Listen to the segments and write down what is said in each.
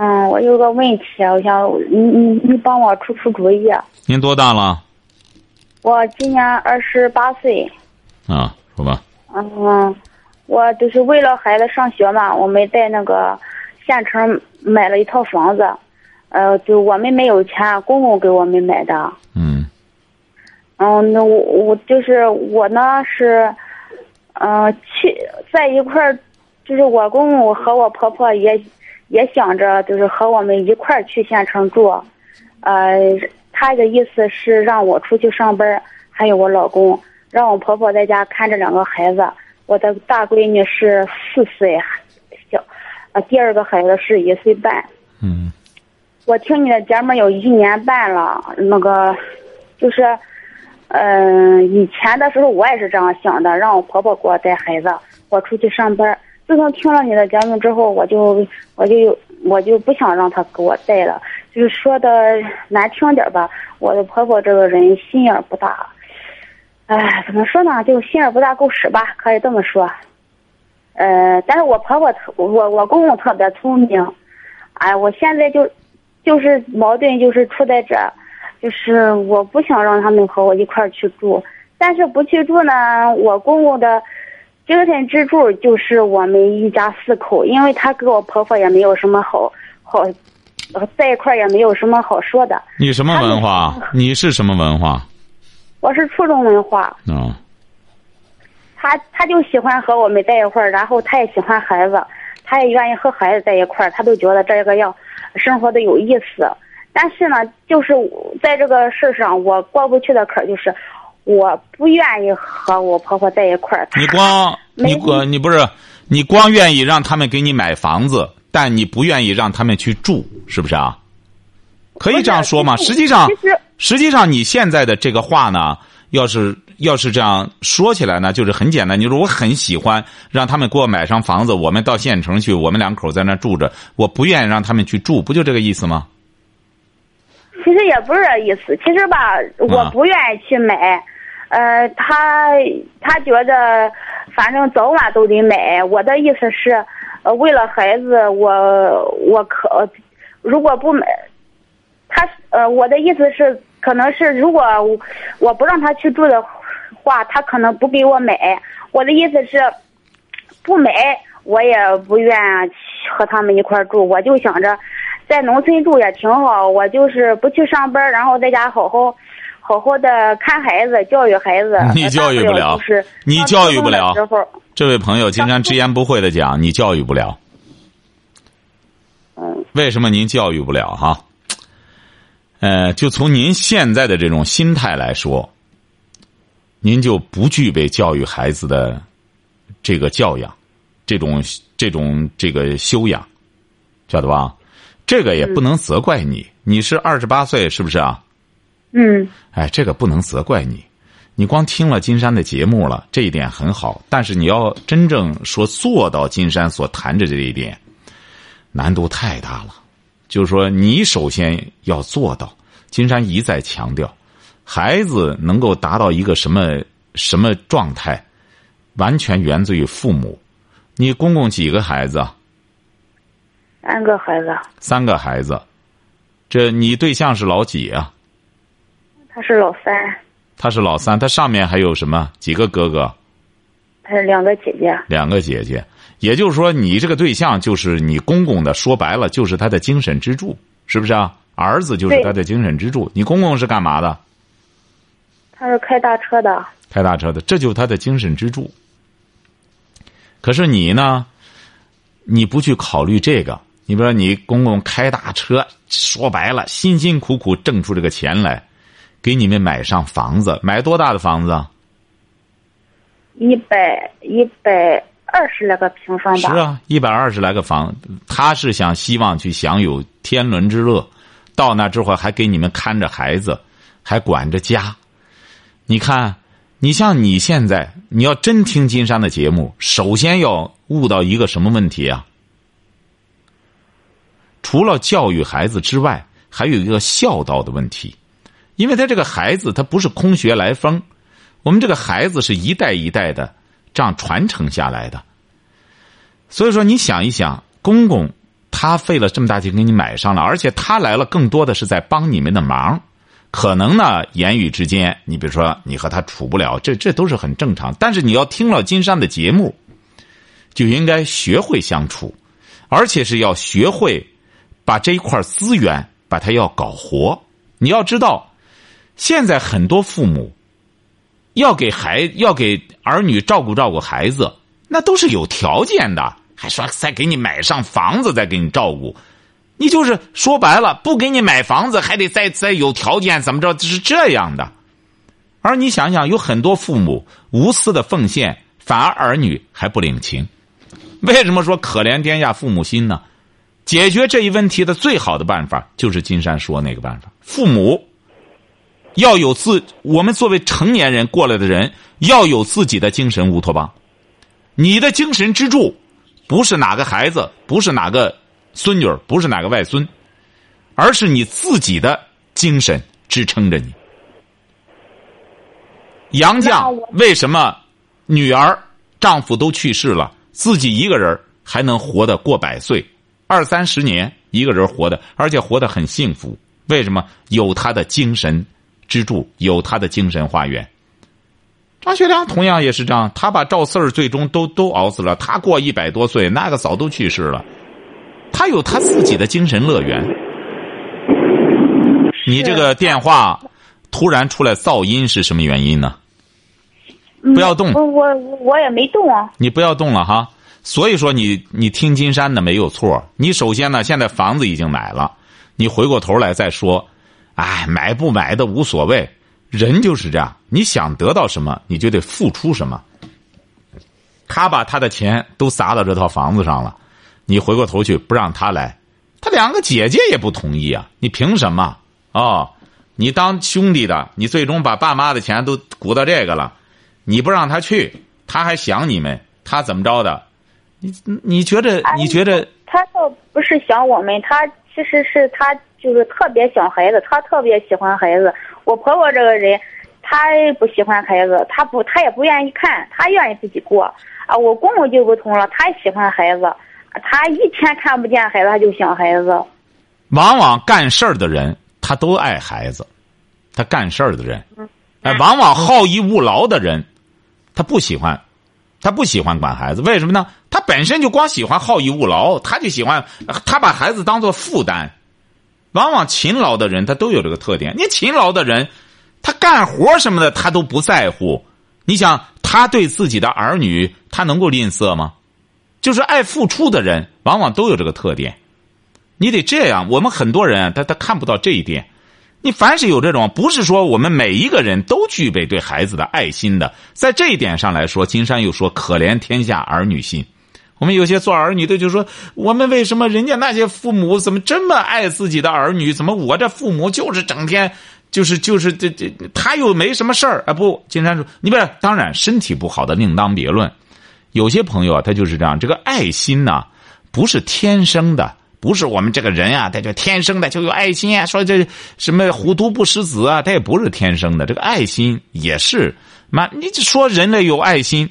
嗯，我有个问题，我想你你你帮我出出主意。您多大了？我今年二十八岁。啊，说吧。嗯，我就是为了孩子上学嘛，我们在那个县城买了一套房子，呃，就我们没有钱，公公给我们买的。嗯。嗯，那我我就是我呢是，嗯，去在一块儿，就是我公公和我婆婆也。也想着就是和我们一块儿去县城住，呃，他的意思是让我出去上班，还有我老公，让我婆婆在家看着两个孩子。我的大闺女是四岁，小，呃，第二个孩子是一岁半。嗯。我听你的节目有一年半了，那个，就是，嗯，以前的时候我也是这样想的，让我婆婆给我带孩子，我出去上班。自从听了你的节目之后，我就我就我就不想让他给我带了。就是说的难听点吧，我的婆婆这个人心眼不大，哎，怎么说呢？就心眼不大，够使吧，可以这么说。呃，但是我婆婆特我我公公特别聪明，哎，我现在就就是矛盾就是出在这，就是我不想让他们和我一块儿去住，但是不去住呢，我公公的。精神支柱就是我们一家四口，因为他跟我婆婆也没有什么好好，在一块也没有什么好说的。你什么文化？你是什么文化？我是初中文化。嗯。他他就喜欢和我们在一块儿，然后他也喜欢孩子，他也愿意和孩子在一块儿，他都觉得这个要生活的有意思。但是呢，就是在这个事上，我过不去的坎儿就是。我不愿意和我婆婆在一块儿。你光你光你不是你光愿意让他们给你买房子，但你不愿意让他们去住，是不是啊？可以这样说吗？实际上，实际上你现在的这个话呢，要是要是这样说起来呢，就是很简单。你说我很喜欢让他们给我买上房子，我们到县城去，我们两口在那住着，我不愿意让他们去住，不就这个意思吗？其实也不是这意思。其实吧，我不愿意去买。呃，他他觉得，反正早晚都得买。我的意思是，呃，为了孩子，我我可如果不买，他呃，我的意思是，可能是如果我不让他去住的话，他可能不给我买。我的意思是，不买我也不愿和他们一块住。我就想着，在农村住也挺好。我就是不去上班，然后在家好好。好好的看孩子，教育孩子。你教育不了，你教育不了。这位朋友，经常直言不讳的讲，你教育不了。嗯。为什么您教育不了哈？呃，就从您现在的这种心态来说，您就不具备教育孩子的这个教养，这种这种这个修养，晓得吧？这个也不能责怪你。你是二十八岁，是不是啊？嗯，哎，这个不能责怪你，你光听了金山的节目了，这一点很好。但是你要真正说做到金山所谈的这一点，难度太大了。就是说，你首先要做到，金山一再强调，孩子能够达到一个什么什么状态，完全源自于父母。你公公几个孩子？三个孩子。三个孩子，这你对象是老几啊？他是老三，他是老三，他上面还有什么几个哥哥？他是两个姐姐，两个姐姐。也就是说，你这个对象就是你公公的，说白了就是他的精神支柱，是不是啊？儿子就是他的精神支柱。你公公是干嘛的？他是开大车的。开大车的，这就是他的精神支柱。可是你呢？你不去考虑这个？你比如说，你公公开大车，说白了，辛辛苦苦挣出这个钱来。给你们买上房子，买多大的房子？一百一百二十来个平方吧。是啊，一百二十来个房，他是想希望去享有天伦之乐，到那之后还给你们看着孩子，还管着家。你看，你像你现在，你要真听金山的节目，首先要悟到一个什么问题啊？除了教育孩子之外，还有一个孝道的问题，因为他这个孩子他不是空穴来风，我们这个孩子是一代一代的这样传承下来的。所以说，你想一想，公公他费了这么大劲给你买上了，而且他来了，更多的是在帮你们的忙。可能呢，言语之间，你比如说你和他处不了，这这都是很正常。但是你要听了金山的节目，就应该学会相处，而且是要学会。把这一块资源，把它要搞活。你要知道，现在很多父母要给孩要给儿女照顾照顾孩子，那都是有条件的，还说再给你买上房子再给你照顾，你就是说白了，不给你买房子，还得再再有条件怎么着？是这样的。而你想想，有很多父母无私的奉献，反而儿女还不领情。为什么说可怜天下父母心呢？解决这一问题的最好的办法，就是金山说那个办法。父母要有自，我们作为成年人过来的人，要有自己的精神乌托邦。你的精神支柱，不是哪个孩子，不是哪个孙女不是哪个外孙，而是你自己的精神支撑着你。杨绛为什么女儿、丈夫都去世了，自己一个人还能活得过百岁？二三十年，一个人活的，而且活得很幸福。为什么？有他的精神支柱，有他的精神花园。张学良同样也是这样，他把赵四儿最终都都熬死了。他过一百多岁，那个早都去世了。他有他自己的精神乐园。你这个电话突然出来噪音是什么原因呢？不要动。我我我也没动啊。你不要动了哈。所以说，你你听金山的没有错。你首先呢，现在房子已经买了，你回过头来再说，哎，买不买的无所谓。人就是这样，你想得到什么，你就得付出什么。他把他的钱都砸到这套房子上了，你回过头去不让他来，他两个姐姐也不同意啊。你凭什么？哦，你当兄弟的，你最终把爸妈的钱都鼓到这个了，你不让他去，他还想你们，他怎么着的？你你觉得？你觉得？他倒不是想我们，他其实是他就是特别想孩子，他特别喜欢孩子。我婆婆这个人，她不喜欢孩子，她不，她也不愿意看，她愿意自己过。啊，我公公就不同了，他喜欢孩子，他一天看不见孩子，他就想孩子。往往干事儿的人，他都爱孩子，他干事儿的人，哎，往往好逸恶劳的人，他不喜欢。他不喜欢管孩子，为什么呢？他本身就光喜欢好逸恶劳，他就喜欢他把孩子当做负担。往往勤劳的人他都有这个特点。你勤劳的人，他干活什么的他都不在乎。你想他对自己的儿女，他能够吝啬吗？就是爱付出的人，往往都有这个特点。你得这样，我们很多人他他看不到这一点。你凡是有这种，不是说我们每一个人都具备对孩子的爱心的，在这一点上来说，金山又说可怜天下儿女心。我们有些做儿女的就说，我们为什么人家那些父母怎么这么爱自己的儿女？怎么我这父母就是整天就是就是这这他又没什么事儿啊？不，金山说你不是，当然身体不好的另当别论。有些朋友啊，他就是这样，这个爱心呢，不是天生的。不是我们这个人啊，他就天生的就有爱心啊。说这什么虎毒不食子啊，他也不是天生的。这个爱心也是，妈，你说人类有爱心，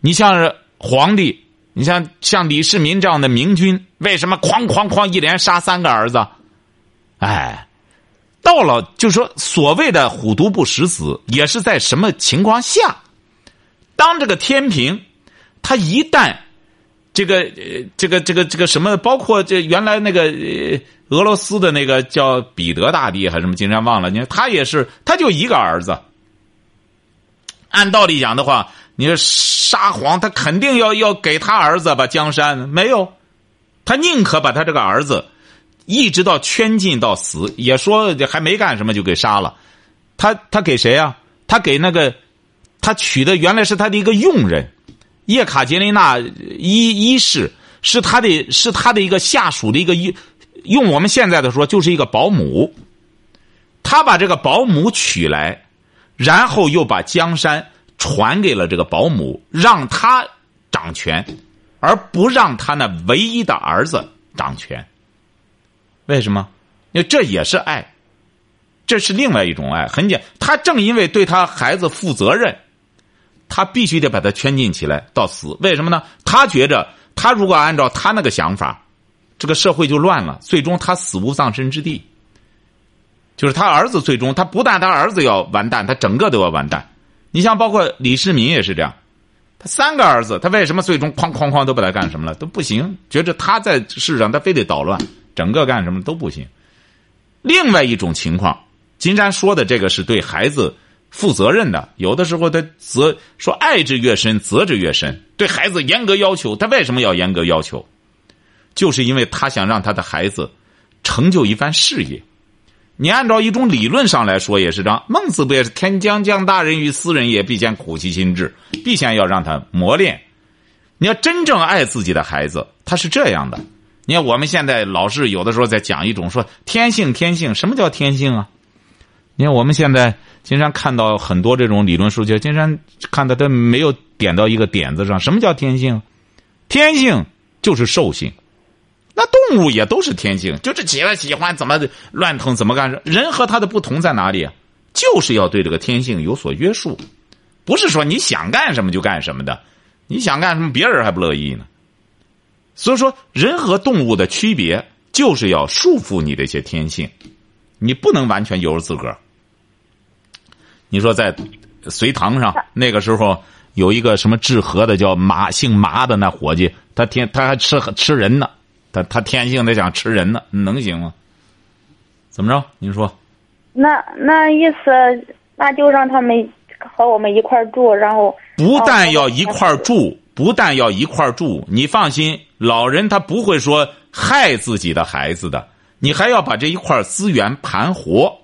你像皇帝，你像像李世民这样的明君，为什么哐哐哐一连杀三个儿子？哎，到了就说所谓的虎毒不食子，也是在什么情况下？当这个天平，他一旦。这个，这个这个这个什么，包括这原来那个俄罗斯的那个叫彼得大帝还是什么，竟然忘了。你看他也是，他就一个儿子。按道理讲的话，你说沙皇他肯定要要给他儿子把江山没有，他宁可把他这个儿子一直到圈禁到死，也说还没干什么就给杀了。他他给谁呀？他给那个他娶的原来是他的一个佣人。叶卡捷琳娜一一世是他的，是他的一个下属的一个一，用我们现在的说就是一个保姆。他把这个保姆娶来，然后又把江山传给了这个保姆，让他掌权，而不让他那唯一的儿子掌权。为什么？因为这也是爱，这是另外一种爱。很简，他正因为对他孩子负责任。他必须得把他圈禁起来到死，为什么呢？他觉着他如果按照他那个想法，这个社会就乱了，最终他死无葬身之地。就是他儿子最终，他不但他儿子要完蛋，他整个都要完蛋。你像包括李世民也是这样，他三个儿子，他为什么最终哐哐哐都把他干什么了都不行？觉着他在世上他非得捣乱，整个干什么都不行。另外一种情况，金山说的这个是对孩子。负责任的，有的时候他责说爱之越深，责之越深。对孩子严格要求，他为什么要严格要求？就是因为他想让他的孩子成就一番事业。你按照一种理论上来说也是这样。孟子不也是“天将降大任于斯人也，必先苦其心志”，必先要让他磨练。你要真正爱自己的孩子，他是这样的。你看我们现在老是有的时候在讲一种说天性，天性什么叫天性啊？你看我们现在。经常看到很多这种理论数据，金山看到他没有点到一个点子上。什么叫天性？天性就是兽性。那动物也都是天性，就是起来喜欢怎么乱腾怎么干。人和他的不同在哪里？就是要对这个天性有所约束，不是说你想干什么就干什么的。你想干什么，别人还不乐意呢。所以说，人和动物的区别就是要束缚你的一些天性，你不能完全由着自个儿。你说在隋唐上那个时候有一个什么治河的叫马姓麻的那伙计，他天他还吃吃人呢，他他天性的想吃人呢，能行吗？怎么着？您说？那那意思那就让他们和我们一块住，然后不但要一块住，不但要一块住，你放心，老人他不会说害自己的孩子的，你还要把这一块资源盘活。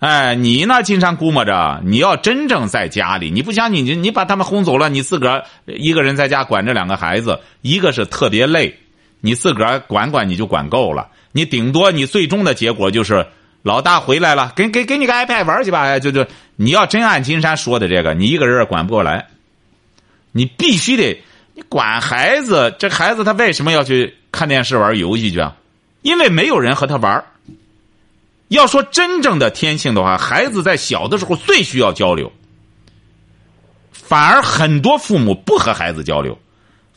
哎，你呢？金山估摸着，你要真正在家里，你不想你你你把他们轰走了，你自个儿一个人在家管这两个孩子，一个是特别累，你自个儿管管你就管够了。你顶多你最终的结果就是老大回来了，给给给你个 iPad 玩去吧。就就你要真按金山说的这个，你一个人管不过来，你必须得你管孩子。这孩子他为什么要去看电视玩游戏去啊？因为没有人和他玩。要说真正的天性的话，孩子在小的时候最需要交流，反而很多父母不和孩子交流。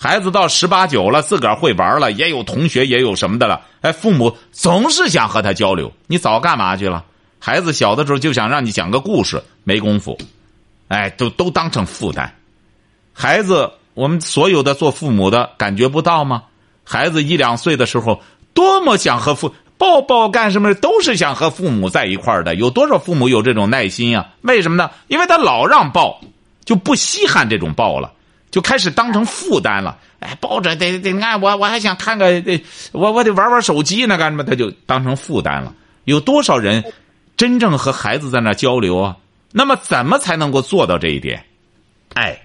孩子到十八九了，自个儿会玩了，也有同学，也有什么的了。哎，父母总是想和他交流。你早干嘛去了？孩子小的时候就想让你讲个故事，没功夫。哎，都都当成负担。孩子，我们所有的做父母的感觉不到吗？孩子一两岁的时候，多么想和父。抱抱干什么？都是想和父母在一块儿的。有多少父母有这种耐心呀？为什么呢？因为他老让抱，就不稀罕这种抱了，就开始当成负担了。哎，抱着得得，看我我还想看个，得我我得玩玩手机呢，干什么？他就当成负担了。有多少人真正和孩子在那交流啊？那么怎么才能够做到这一点？爱，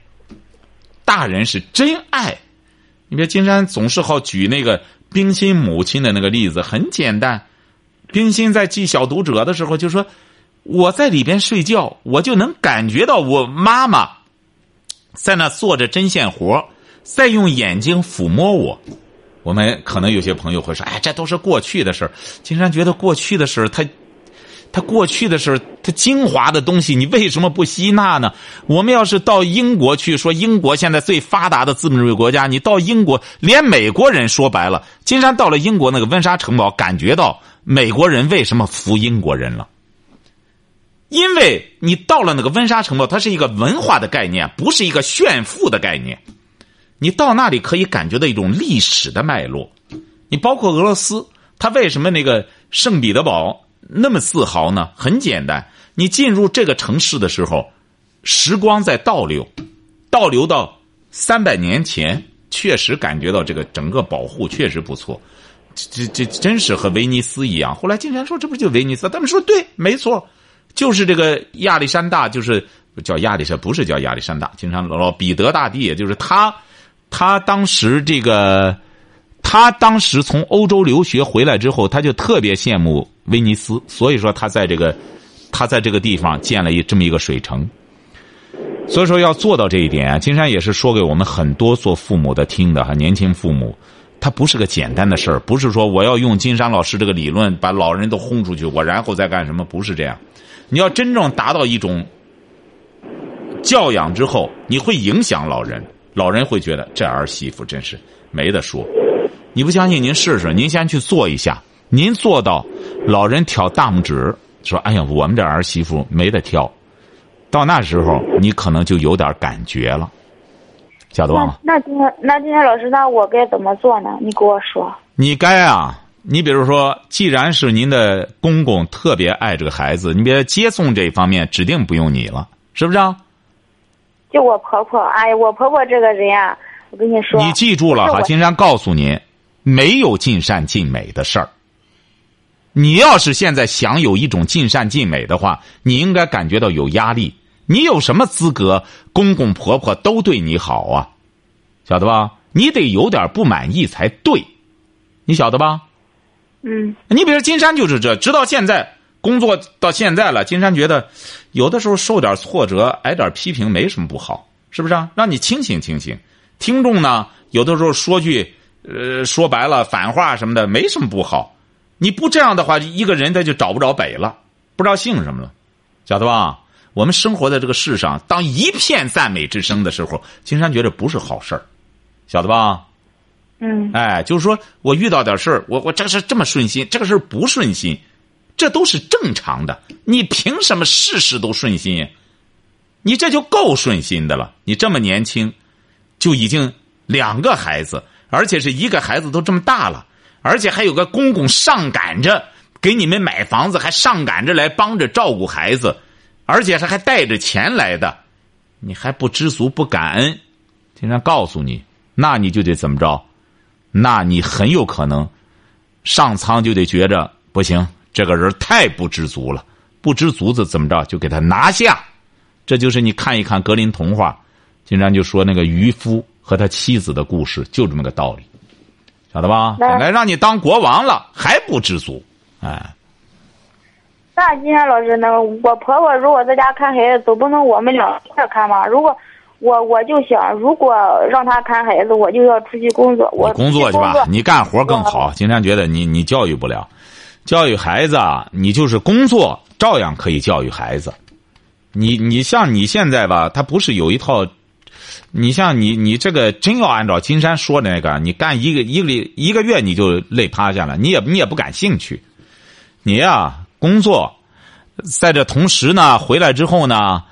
大人是真爱。你别金山总是好举那个。冰心母亲的那个例子很简单，冰心在记小读者的时候就说：“我在里边睡觉，我就能感觉到我妈妈在那做着针线活，在用眼睛抚摸我。”我们可能有些朋友会说：“哎，这都是过去的事儿。”金山觉得过去的事儿，他。他过去的事儿他精华的东西，你为什么不吸纳呢？我们要是到英国去说，英国现在最发达的资本主义国家，你到英国，连美国人说白了，金山到了英国那个温莎城堡，感觉到美国人为什么服英国人了？因为你到了那个温莎城堡，它是一个文化的概念，不是一个炫富的概念。你到那里可以感觉到一种历史的脉络。你包括俄罗斯，它为什么那个圣彼得堡？那么自豪呢？很简单，你进入这个城市的时候，时光在倒流，倒流到三百年前，确实感觉到这个整个保护确实不错，这这真是和威尼斯一样。后来竟然说这不就威尼斯？他们说对，没错，就是这个亚历山大，就是叫亚历山，不是叫亚历山大，经常老彼得大帝，也就是他，他当时这个，他当时从欧洲留学回来之后，他就特别羡慕威尼斯，所以说他在这个，他在这个地方建了一这么一个水城。所以说要做到这一点啊，金山也是说给我们很多做父母的听的哈，年轻父母，他不是个简单的事儿，不是说我要用金山老师这个理论把老人都轰出去，我然后再干什么？不是这样，你要真正达到一种教养之后，你会影响老人，老人会觉得这儿媳妇真是没得说。你不相信，您试试，您先去做一下，您做到老人挑大拇指说：“哎呀，我们这儿媳妇没得挑。”到那时候，你可能就有点感觉了，晓得吧？那今天那今天老师，那我该怎么做呢？你给我说。你该啊，你比如说，既然是您的公公特别爱这个孩子，你别接送这一方面指定不用你了，是不是？啊？就我婆婆，哎呀，我婆婆这个人啊，我跟你说，你记住了哈，金山告诉您，没有尽善尽美的事儿。你要是现在想有一种尽善尽美的话，你应该感觉到有压力。你有什么资格？公公婆婆都对你好啊，晓得吧？你得有点不满意才对，你晓得吧？嗯。你比如金山就是这，直到现在工作到现在了，金山觉得有的时候受点挫折，挨点批评没什么不好，是不是？啊？让你清醒清醒。听众呢，有的时候说句呃说白了反话什么的，没什么不好。你不这样的话，一个人他就找不着北了，不知道姓什么了，晓得吧？我们生活在这个世上，当一片赞美之声的时候，金山觉得不是好事儿，晓得吧？嗯。哎，就是说我遇到点事儿，我我这个事这么顺心，这个事不顺心，这都是正常的。你凭什么事事都顺心？你这就够顺心的了。你这么年轻，就已经两个孩子，而且是一个孩子都这么大了。而且还有个公公上赶着给你们买房子，还上赶着来帮着照顾孩子，而且他还带着钱来的，你还不知足不感恩？经常告诉你，那你就得怎么着？那你很有可能上苍就得觉着不行，这个人太不知足了，不知足子怎么着就给他拿下。这就是你看一看格林童话，经常就说那个渔夫和他妻子的故事，就这么个道理。晓得吧？本来让你当国王了，还不知足，哎。那今天老师，那个我婆婆如果在家看孩子，总不能我们俩一块看吧？如果我我就想，如果让他看孩子，我就要出去工作。我工作去吧，你干活更好。金山觉得你你教育不了，教育孩子，你就是工作照样可以教育孩子。你你像你现在吧，他不是有一套。你像你，你这个真要按照金山说的那个，你干一个一个一个月你就累趴下了，你也你也不感兴趣。你呀，工作，在这同时呢，回来之后呢，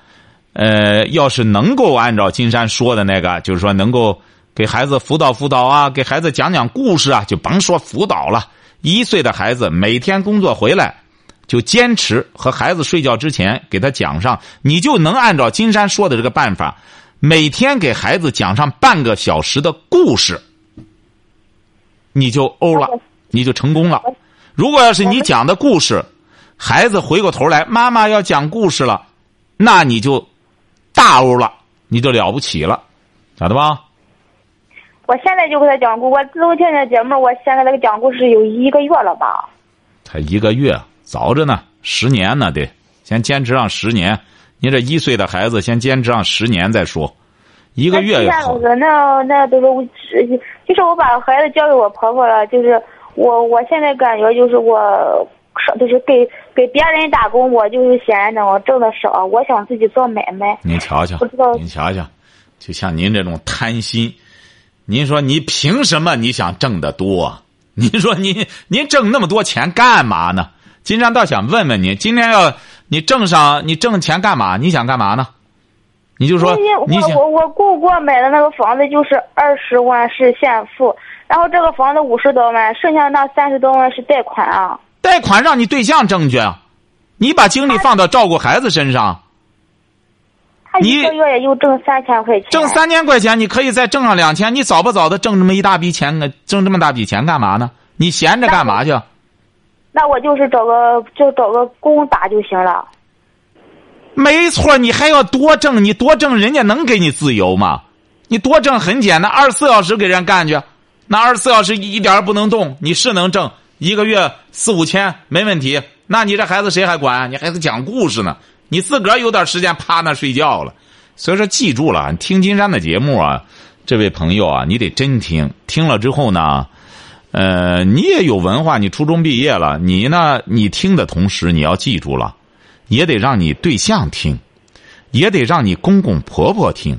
呃，要是能够按照金山说的那个，就是说能够给孩子辅导辅导啊，给孩子讲讲故事啊，就甭说辅导了。一岁的孩子每天工作回来，就坚持和孩子睡觉之前给他讲上，你就能按照金山说的这个办法。每天给孩子讲上半个小时的故事，你就欧了，你就成功了。如果要是你讲的故事，孩子回过头来，妈妈要讲故事了，那你就大欧了，你就了不起了，咋的吧？我现在就给他讲故，我自从听这节目，我现在给他讲故事有一个月了吧？才一个月，早着呢，十年呢得，先坚持上十年。你这一岁的孩子，先坚持上十年再说，一个月也好。那那都是，就是我把孩子交给我婆婆了。就是我我现在感觉就是我，就是给给别人打工，我就是闲着，我挣的少。我想自己做买卖。您瞧瞧，您瞧瞧，就像您这种贪心，您说你凭什么你想挣得多？您说您您挣那么多钱干嘛呢？金山倒想问问您，今天要。你挣上，你挣钱干嘛？你想干嘛呢？你就说，你我我我姑姑买的那个房子就是二十万是现付，然后这个房子五十多万，剩下那三十多万是贷款啊。贷款让你对象挣去，你把精力放到照顾孩子身上。他一个月也就挣三千块钱。挣三千块钱，你可以再挣上两千。你早不早的挣这么一大笔钱呢？挣这么大笔钱干嘛呢？你闲着干嘛去？那我就是找个就找个工打就行了。没错，你还要多挣，你多挣，人家能给你自由吗？你多挣很简单，二十四小时给人干去，那二十四小时一点儿不能动，你是能挣一个月四五千没问题。那你这孩子谁还管？你孩子讲故事呢，你自个儿有点时间趴那睡觉了。所以说，记住了，听金山的节目啊，这位朋友啊，你得真听。听了之后呢，呃，你也有文化，你初中毕业了，你呢，你听的同时，你要记住了，也得让你对象听，也得让你公公婆婆听。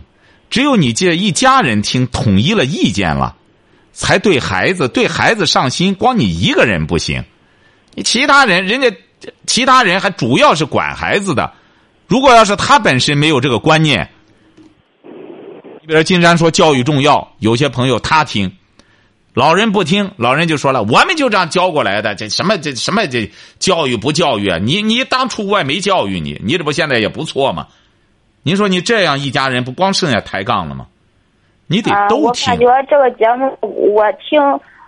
只有你这一家人听，统一了意见了，才对孩子对孩子上心。光你一个人不行，你其他人，人家其他人还主要是管孩子的。如果要是他本身没有这个观念，你比如金山说教育重要，有些朋友他听，老人不听，老人就说了，我们就这样教过来的，这什么这什么这教育不教育啊？你你当初我也没教育你，你这不现在也不错吗？您说你这样一家人不光剩下抬杠了吗？你得都听。我感觉这个节目我听，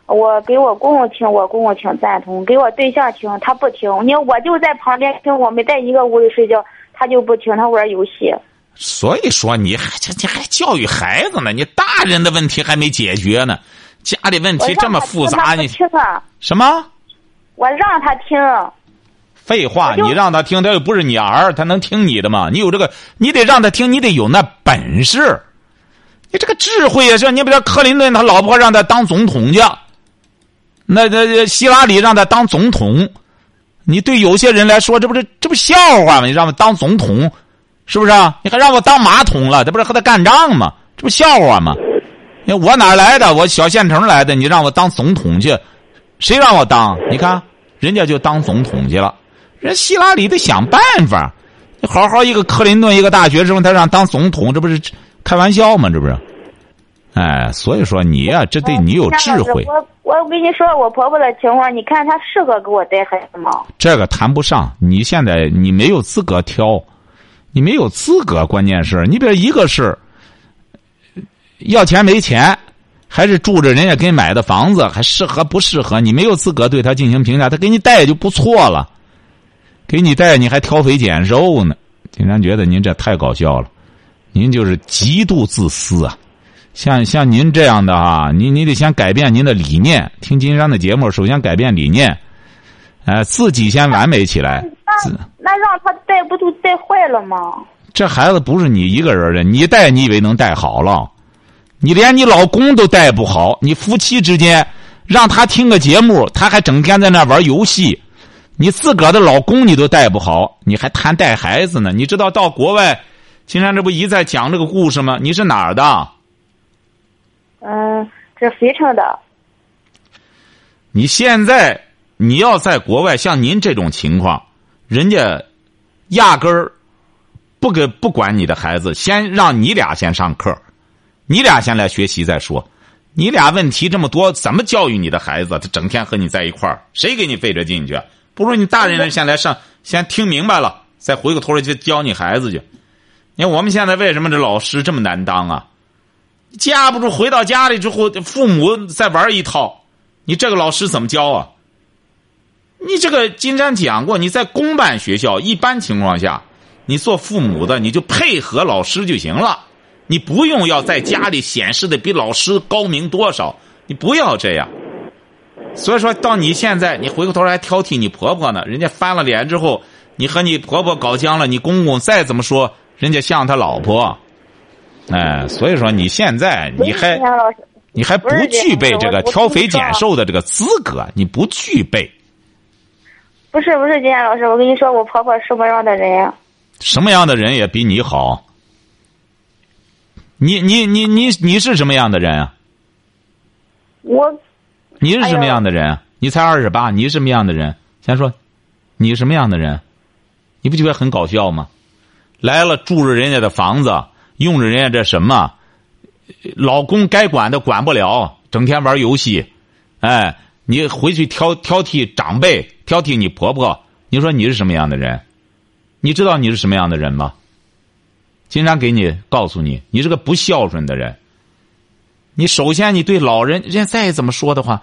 我给我公公听，我公公挺赞同；给我对象听，他不听。你我就在旁边听，我们在一个屋里睡觉。他就不听，他玩游戏。所以说，你还这你还教育孩子呢？你大人的问题还没解决呢，家里问题这么复杂，你听啊？什么？我让他听。废话，你让他听，他又不是你儿，他能听你的吗？你有这个，你得让他听，你得有那本事。你这个智慧也是，你比如克林顿，他老婆让他当总统去，那那希拉里让他当总统。你对有些人来说，这不是这不笑话吗？你让我当总统，是不是啊？你还让我当马桶了？这不是和他干仗吗？这不笑话吗？我哪来的？我小县城来的，你让我当总统去？谁让我当？你看，人家就当总统去了。人希拉里得想办法。你好好一个克林顿，一个大学生，他让当总统，这不是开玩笑嘛？这不是？哎，所以说你呀，这得你有智慧。我我跟你说，我婆婆的情况，你看她适合给我带孩子吗？这个谈不上，你现在你没有资格挑，你没有资格。关键是你比如一个是要钱没钱，还是住着人家给你买的房子，还适合不适合？你没有资格对他进行评价。他给你带就不错了，给你带你还挑肥拣瘦呢。经常觉得您这太搞笑了，您就是极度自私啊。像像您这样的啊，你你得先改变您的理念。听金山的节目，首先改变理念，呃，自己先完美起来。那那让他带不就带坏了吗？这孩子不是你一个人的，你带你以为能带好了？你连你老公都带不好，你夫妻之间让他听个节目，他还整天在那玩游戏，你自个儿的老公你都带不好，你还谈带孩子呢？你知道到国外，金山这不一再讲这个故事吗？你是哪儿的？嗯，这肥城的。你现在你要在国外，像您这种情况，人家压根儿不给不管你的孩子，先让你俩先上课，你俩先来学习再说。你俩问题这么多，怎么教育你的孩子？他整天和你在一块儿，谁给你费这劲去？不如你大人先来上，先听明白了，再回过头来去教你孩子去。你看我们现在为什么这老师这么难当啊？架不住回到家里之后，父母再玩一套，你这个老师怎么教啊？你这个金山讲过，你在公办学校，一般情况下，你做父母的你就配合老师就行了，你不用要在家里显示的比老师高明多少，你不要这样。所以说到你现在，你回过头来挑剔你婆婆呢，人家翻了脸之后，你和你婆婆搞僵了，你公公再怎么说，人家像他老婆。哎，所以说你现在你还你还不具备这个挑肥拣瘦的这个资格，你不具备。不是不是，金燕老师，我跟你说，我婆婆什么样的人呀？什么样的人也比你好。你你你你你是什么样的人啊？我。你是什么样的人？你才二十八，你是什么样的人？先说，你什么样的人？你不觉得很搞笑吗？来了，住着人家的房子。用着人家这什么，老公该管的管不了，整天玩游戏，哎，你回去挑挑剔长辈，挑剔你婆婆，你说你是什么样的人？你知道你是什么样的人吗？经常给你告诉你，你是个不孝顺的人。你首先你对老人，人家再怎么说的话，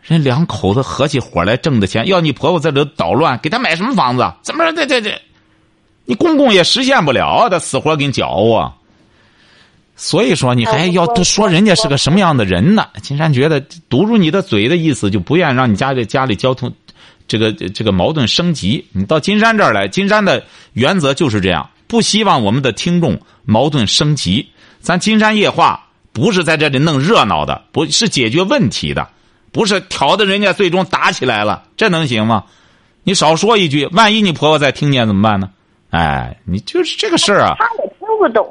人两口子合起伙来挣的钱，要你婆婆在这捣乱，给他买什么房子？怎么着？这这这，你公公也实现不了，他死活给你搅和。所以说，你还要说人家是个什么样的人呢？金山觉得堵住你的嘴的意思，就不愿意让你家这家里交通，这个这个矛盾升级。你到金山这儿来，金山的原则就是这样，不希望我们的听众矛盾升级。咱金山夜话不是在这里弄热闹的，不是解决问题的，不是挑的人家最终打起来了，这能行吗？你少说一句，万一你婆婆再听见怎么办呢？哎，你就是这个事儿啊。他也听不懂。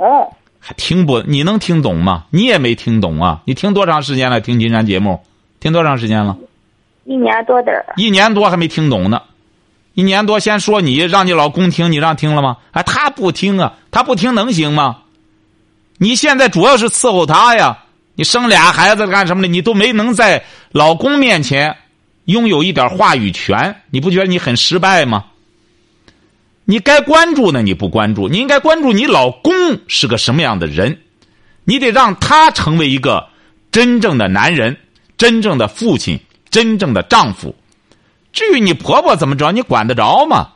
还听不？你能听懂吗？你也没听懂啊！你听多长时间了？听金山节目，听多长时间了？一年多点儿。一年多还没听懂呢，一年多先说你让你老公听，你让听了吗？哎，他不听啊，他不听能行吗？你现在主要是伺候他呀，你生俩孩子干什么的？你都没能在老公面前拥有一点话语权，你不觉得你很失败吗？你该关注的你不关注，你应该关注你老公是个什么样的人，你得让他成为一个真正的男人、真正的父亲、真正的丈夫。至于你婆婆怎么着，你管得着吗？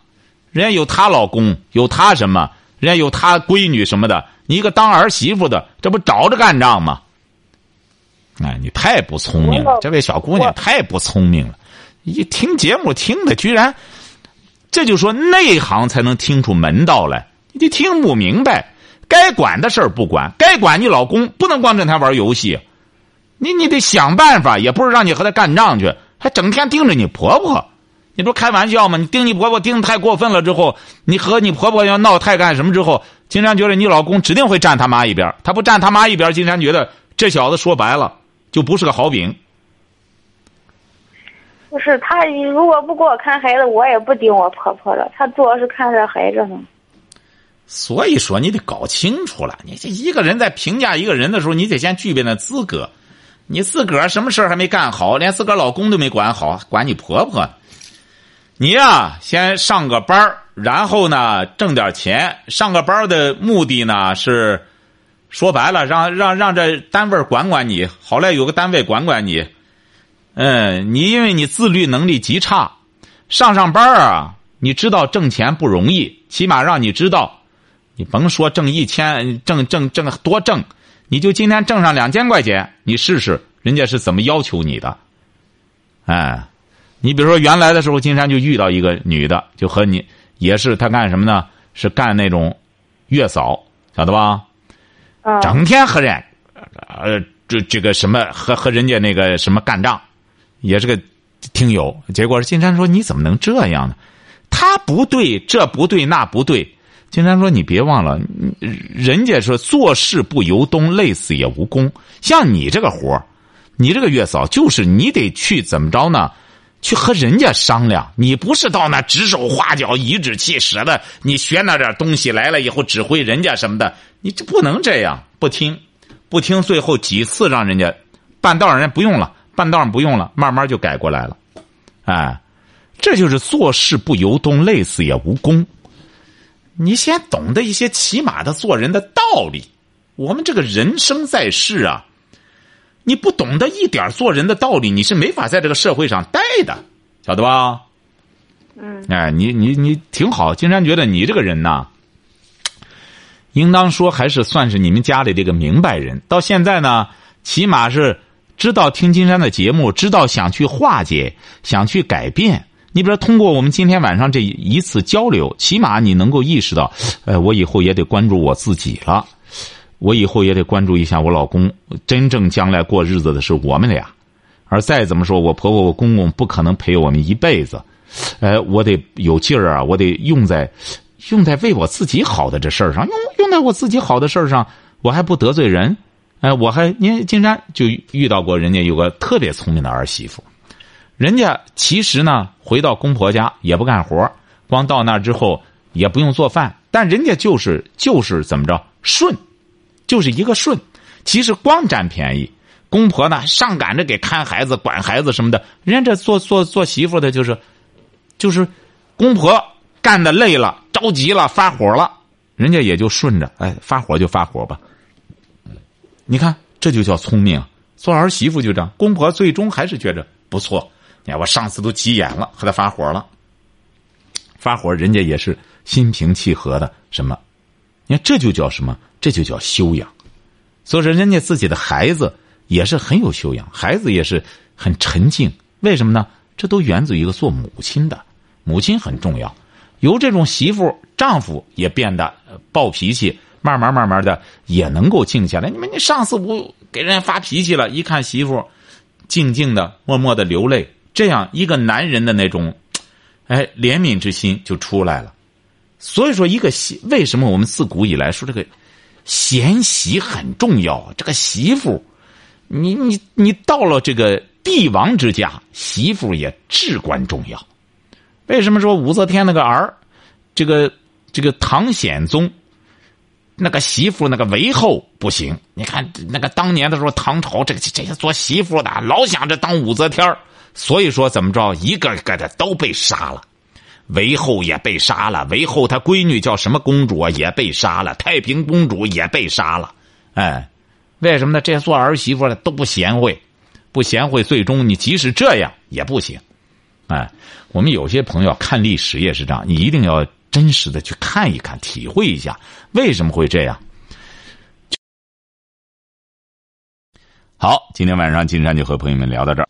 人家有她老公，有她什么，人家有她闺女什么的，你一个当儿媳妇的，这不找着干仗吗？哎，你太不聪明了，这位小姑娘太不聪明了，一听节目听的居然。这就说内行才能听出门道来，你得听不明白，该管的事儿不管，该管你老公不能光整天玩游戏，你你得想办法，也不是让你和他干仗去，还整天盯着你婆婆，你不开玩笑吗？你盯你婆婆盯太过分了之后，你和你婆婆要闹太干什么之后，金山觉得你老公指定会站他妈一边，他不站他妈一边，金山觉得这小子说白了就不是个好饼。不是他，如果不给我看孩子，我也不盯我婆婆了。他主要是看这孩子呢。所以说，你得搞清楚了。你这一个人在评价一个人的时候，你得先具备那资格。你自个儿什么事儿还没干好，连自个儿老公都没管好，管你婆婆？你呀，先上个班然后呢，挣点钱。上个班的目的呢，是说白了，让让让这单位管管你，好赖有个单位管管你。嗯，你因为你自律能力极差，上上班啊，你知道挣钱不容易，起码让你知道，你甭说挣一千，挣挣挣多挣，你就今天挣上两千块钱，你试试人家是怎么要求你的。哎，你比如说原来的时候，金山就遇到一个女的，就和你也是，她干什么呢？是干那种月嫂，晓得吧？整天和人，呃，这这个什么和和人家那个什么干仗。也是个听友，结果金山说：“你怎么能这样呢？他不对，这不对，那不对。”金山说：“你别忘了，人家说做事不由东，累死也无功。像你这个活你这个月嫂，就是你得去怎么着呢？去和人家商量。你不是到那指手画脚、颐指气使的，你学那点东西来了以后指挥人家什么的，你这不能这样，不听，不听，最后几次让人家半道人家不用了。”半道上不用了，慢慢就改过来了，哎，这就是做事不由东，累死也无功。你先懂得一些起码的做人的道理。我们这个人生在世啊，你不懂得一点做人的道理，你是没法在这个社会上待的，晓得吧？嗯。哎，你你你挺好，金山觉得你这个人呐，应当说还是算是你们家里这个明白人。到现在呢，起码是。知道听金山的节目，知道想去化解，想去改变。你比如说，通过我们今天晚上这一次交流，起码你能够意识到，呃，我以后也得关注我自己了，我以后也得关注一下我老公。真正将来过日子的是我们俩，而再怎么说，我婆婆、我公公不可能陪我们一辈子。呃，我得有劲儿啊，我得用在用在为我自己好的这事儿上，用用在我自己好的事儿上，我还不得罪人。哎，我还您金山就遇到过人家有个特别聪明的儿媳妇，人家其实呢回到公婆家也不干活，光到那之后也不用做饭，但人家就是就是怎么着顺，就是一个顺，其实光占便宜，公婆呢上赶着给看孩子、管孩子什么的，人家这做做做媳妇的就是，就是公婆干的累了、着急了、发火了，人家也就顺着，哎，发火就发火吧。你看，这就叫聪明。做儿媳妇就这样，公婆最终还是觉着不错。你看，我上次都急眼了，和他发火了，发火，人家也是心平气和的什么？你看这就叫什么？这就叫修养。所以说，人家自己的孩子也是很有修养，孩子也是很沉静。为什么呢？这都源自于一个做母亲的，母亲很重要。由这种媳妇、丈夫也变得暴脾气，慢慢慢慢的也能够静下来。你们，你上次我给人家发脾气了，一看媳妇静静的、默默的流泪，这样一个男人的那种，哎，怜悯之心就出来了。所以说，一个媳为什么我们自古以来说这个贤媳很重要？这个媳妇，你你你到了这个帝王之家，媳妇也至关重要。为什么说武则天那个儿，这个这个唐显宗，那个媳妇那个韦后不行？你看那个当年的时候，唐朝这个这些做媳妇的老想着当武则天所以说怎么着，一个个的都被杀了。韦后也被杀了，韦后她闺女叫什么公主啊？也被杀了，太平公主也被杀了。哎，为什么呢？这些做儿媳妇的都不贤惠，不贤惠，最终你即使这样也不行。哎，我们有些朋友看历史也是这样，你一定要真实的去看一看，体会一下为什么会这样。好，今天晚上金山就和朋友们聊到这儿。